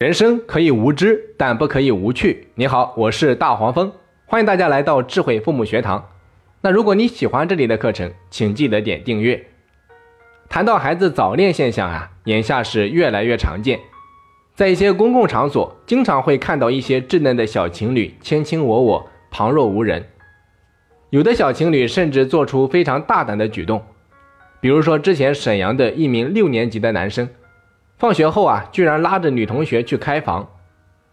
人生可以无知，但不可以无趣。你好，我是大黄蜂，欢迎大家来到智慧父母学堂。那如果你喜欢这里的课程，请记得点订阅。谈到孩子早恋现象啊，眼下是越来越常见，在一些公共场所，经常会看到一些稚嫩的小情侣卿卿我我，旁若无人。有的小情侣甚至做出非常大胆的举动，比如说之前沈阳的一名六年级的男生。放学后啊，居然拉着女同学去开房，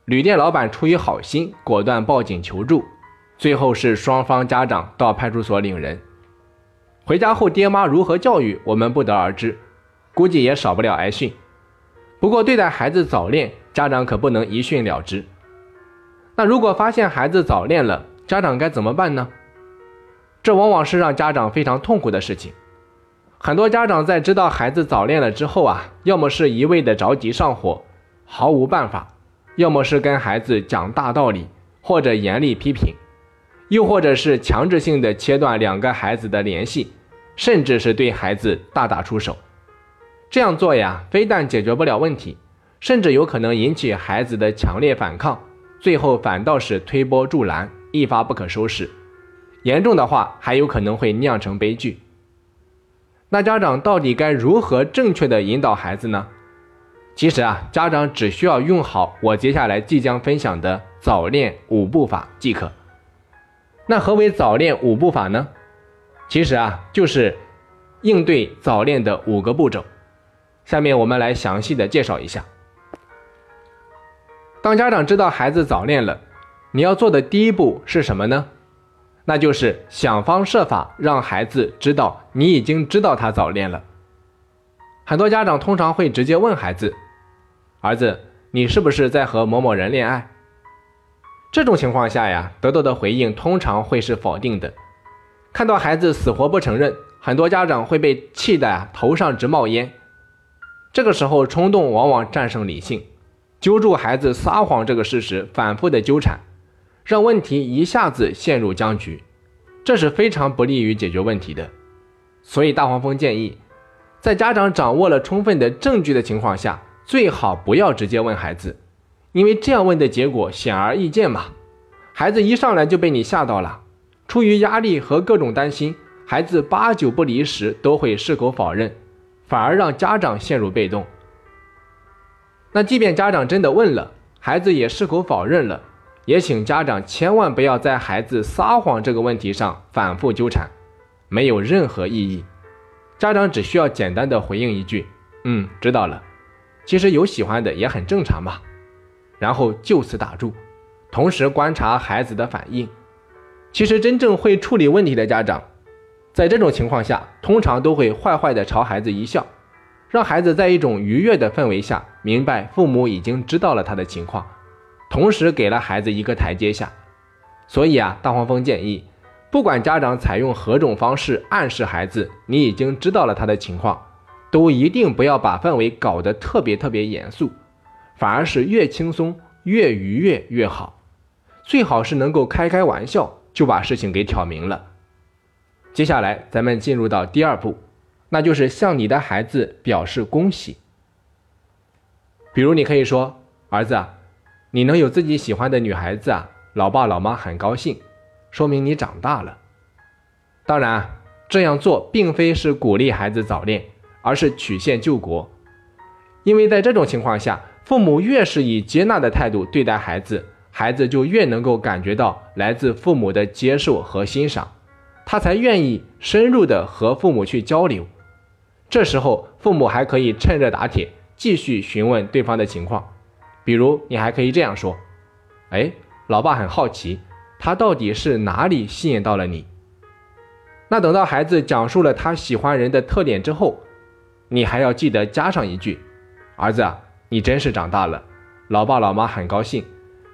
旅店老板出于好心，果断报警求助，最后是双方家长到派出所领人。回家后，爹妈如何教育，我们不得而知，估计也少不了挨训。不过，对待孩子早恋，家长可不能一训了之。那如果发现孩子早恋了，家长该怎么办呢？这往往是让家长非常痛苦的事情。很多家长在知道孩子早恋了之后啊，要么是一味的着急上火，毫无办法；要么是跟孩子讲大道理，或者严厉批评，又或者是强制性的切断两个孩子的联系，甚至是对孩子大打出手。这样做呀，非但解决不了问题，甚至有可能引起孩子的强烈反抗，最后反倒是推波助澜，一发不可收拾。严重的话，还有可能会酿成悲剧。那家长到底该如何正确的引导孩子呢？其实啊，家长只需要用好我接下来即将分享的早恋五步法即可。那何为早恋五步法呢？其实啊，就是应对早恋的五个步骤。下面我们来详细的介绍一下。当家长知道孩子早恋了，你要做的第一步是什么呢？那就是想方设法让孩子知道你已经知道他早恋了。很多家长通常会直接问孩子：“儿子，你是不是在和某某人恋爱？”这种情况下呀，得到的回应通常会是否定的。看到孩子死活不承认，很多家长会被气得头上直冒烟。这个时候，冲动往往战胜理性，揪住孩子撒谎这个事实，反复的纠缠。让问题一下子陷入僵局，这是非常不利于解决问题的。所以大黄蜂建议，在家长掌握了充分的证据的情况下，最好不要直接问孩子，因为这样问的结果显而易见嘛。孩子一上来就被你吓到了，出于压力和各种担心，孩子八九不离十都会矢口否认，反而让家长陷入被动。那即便家长真的问了，孩子也矢口否认了。也请家长千万不要在孩子撒谎这个问题上反复纠缠，没有任何意义。家长只需要简单的回应一句：“嗯，知道了。”其实有喜欢的也很正常嘛。然后就此打住，同时观察孩子的反应。其实真正会处理问题的家长，在这种情况下，通常都会坏坏的朝孩子一笑，让孩子在一种愉悦的氛围下明白父母已经知道了他的情况。同时给了孩子一个台阶下，所以啊，大黄蜂建议，不管家长采用何种方式暗示孩子，你已经知道了他的情况，都一定不要把氛围搞得特别特别严肃，反而是越轻松越愉悦越好，最好是能够开开玩笑就把事情给挑明了。接下来咱们进入到第二步，那就是向你的孩子表示恭喜，比如你可以说，儿子。你能有自己喜欢的女孩子啊，老爸老妈很高兴，说明你长大了。当然，这样做并非是鼓励孩子早恋，而是曲线救国。因为在这种情况下，父母越是以接纳的态度对待孩子，孩子就越能够感觉到来自父母的接受和欣赏，他才愿意深入的和父母去交流。这时候，父母还可以趁热打铁，继续询问对方的情况。比如，你还可以这样说：“哎，老爸很好奇，他到底是哪里吸引到了你？”那等到孩子讲述了他喜欢人的特点之后，你还要记得加上一句：“儿子，你真是长大了，老爸老妈很高兴，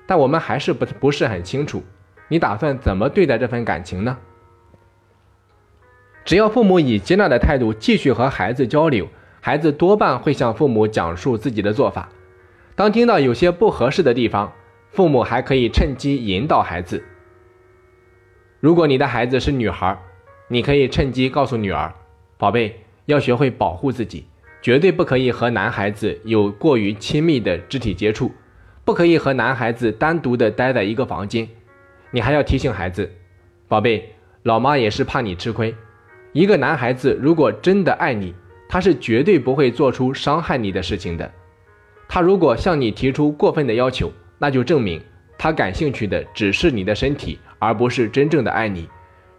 但我们还是不不是很清楚，你打算怎么对待这份感情呢？”只要父母以接纳的态度继续和孩子交流，孩子多半会向父母讲述自己的做法。当听到有些不合适的地方，父母还可以趁机引导孩子。如果你的孩子是女孩，你可以趁机告诉女儿：“宝贝，要学会保护自己，绝对不可以和男孩子有过于亲密的肢体接触，不可以和男孩子单独的待在一个房间。你还要提醒孩子，宝贝，老妈也是怕你吃亏。一个男孩子如果真的爱你，他是绝对不会做出伤害你的事情的。他如果向你提出过分的要求，那就证明他感兴趣的只是你的身体，而不是真正的爱你。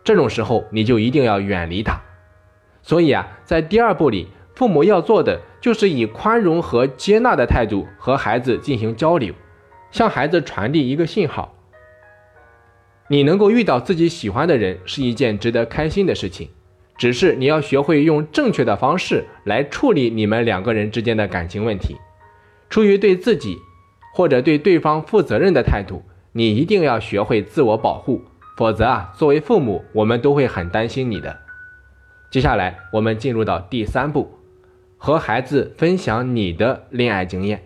这种时候，你就一定要远离他。所以啊，在第二步里，父母要做的就是以宽容和接纳的态度和孩子进行交流，向孩子传递一个信号：你能够遇到自己喜欢的人是一件值得开心的事情，只是你要学会用正确的方式来处理你们两个人之间的感情问题。出于对自己或者对对方负责任的态度，你一定要学会自我保护，否则啊，作为父母，我们都会很担心你的。接下来，我们进入到第三步，和孩子分享你的恋爱经验。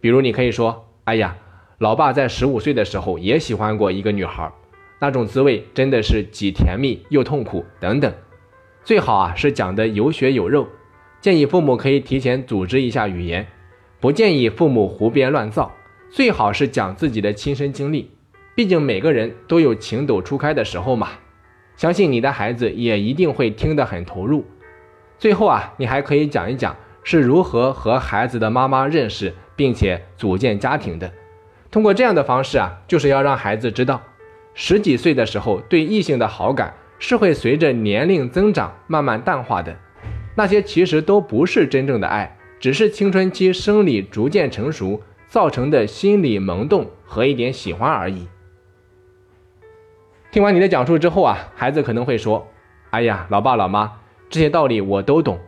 比如，你可以说：“哎呀，老爸在十五岁的时候也喜欢过一个女孩，那种滋味真的是既甜蜜又痛苦。”等等。最好啊是讲的有血有肉。建议父母可以提前组织一下语言，不建议父母胡编乱造。最好是讲自己的亲身经历，毕竟每个人都有情窦初开的时候嘛。相信你的孩子也一定会听得很投入。最后啊，你还可以讲一讲是如何和孩子的妈妈认识，并且组建家庭的。通过这样的方式啊，就是要让孩子知道，十几岁的时候对异性的好感是会随着年龄增长慢慢淡化的。那些其实都不是真正的爱，只是青春期生理逐渐成熟造成的心理萌动和一点喜欢而已。听完你的讲述之后啊，孩子可能会说：“哎呀，老爸老妈，这些道理我都懂，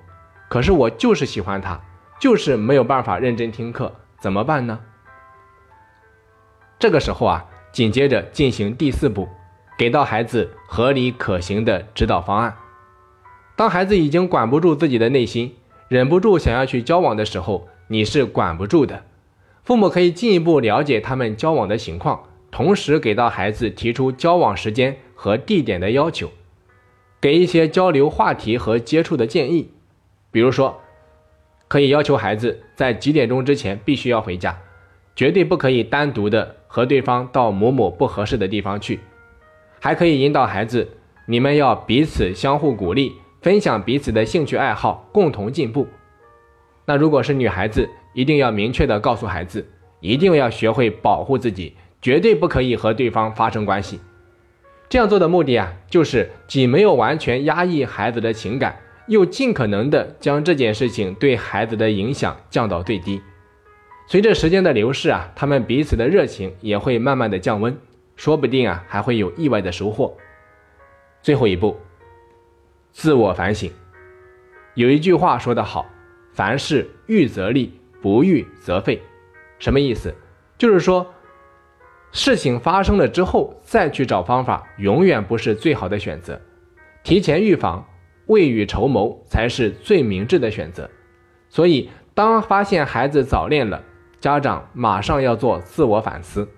可是我就是喜欢他，就是没有办法认真听课，怎么办呢？”这个时候啊，紧接着进行第四步，给到孩子合理可行的指导方案。当孩子已经管不住自己的内心，忍不住想要去交往的时候，你是管不住的。父母可以进一步了解他们交往的情况。同时给到孩子提出交往时间和地点的要求，给一些交流话题和接触的建议，比如说，可以要求孩子在几点钟之前必须要回家，绝对不可以单独的和对方到某某不合适的地方去，还可以引导孩子，你们要彼此相互鼓励，分享彼此的兴趣爱好，共同进步。那如果是女孩子，一定要明确的告诉孩子，一定要学会保护自己。绝对不可以和对方发生关系。这样做的目的啊，就是既没有完全压抑孩子的情感，又尽可能的将这件事情对孩子的影响降到最低。随着时间的流逝啊，他们彼此的热情也会慢慢的降温，说不定啊还会有意外的收获。最后一步，自我反省。有一句话说得好：“凡事预则立，不预则废。”什么意思？就是说。事情发生了之后再去找方法，永远不是最好的选择。提前预防、未雨绸缪才是最明智的选择。所以，当发现孩子早恋了，家长马上要做自我反思：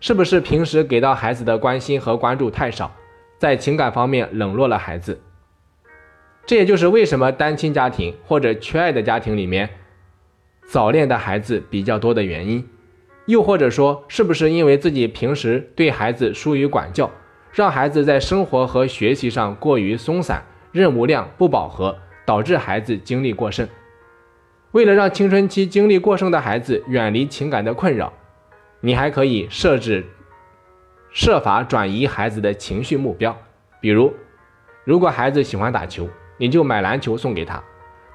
是不是平时给到孩子的关心和关注太少，在情感方面冷落了孩子？这也就是为什么单亲家庭或者缺爱的家庭里面，早恋的孩子比较多的原因。又或者说，是不是因为自己平时对孩子疏于管教，让孩子在生活和学习上过于松散，任务量不饱和，导致孩子精力过剩？为了让青春期精力过剩的孩子远离情感的困扰，你还可以设置设法转移孩子的情绪目标。比如，如果孩子喜欢打球，你就买篮球送给他，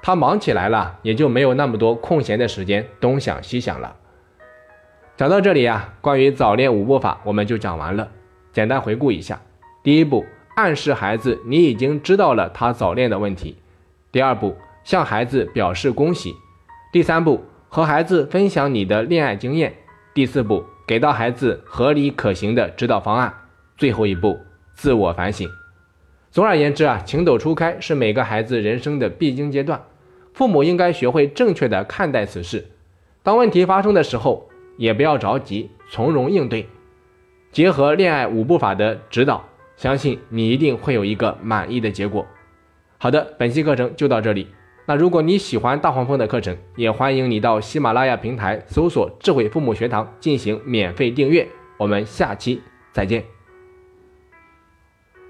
他忙起来了，也就没有那么多空闲的时间东想西想了。讲到这里啊，关于早恋五步法我们就讲完了。简单回顾一下：第一步，暗示孩子你已经知道了他早恋的问题；第二步，向孩子表示恭喜；第三步，和孩子分享你的恋爱经验；第四步，给到孩子合理可行的指导方案；最后一步，自我反省。总而言之啊，情窦初开是每个孩子人生的必经阶段，父母应该学会正确的看待此事。当问题发生的时候，也不要着急，从容应对。结合恋爱五步法的指导，相信你一定会有一个满意的结果。好的，本期课程就到这里。那如果你喜欢大黄蜂的课程，也欢迎你到喜马拉雅平台搜索“智慧父母学堂”进行免费订阅。我们下期再见。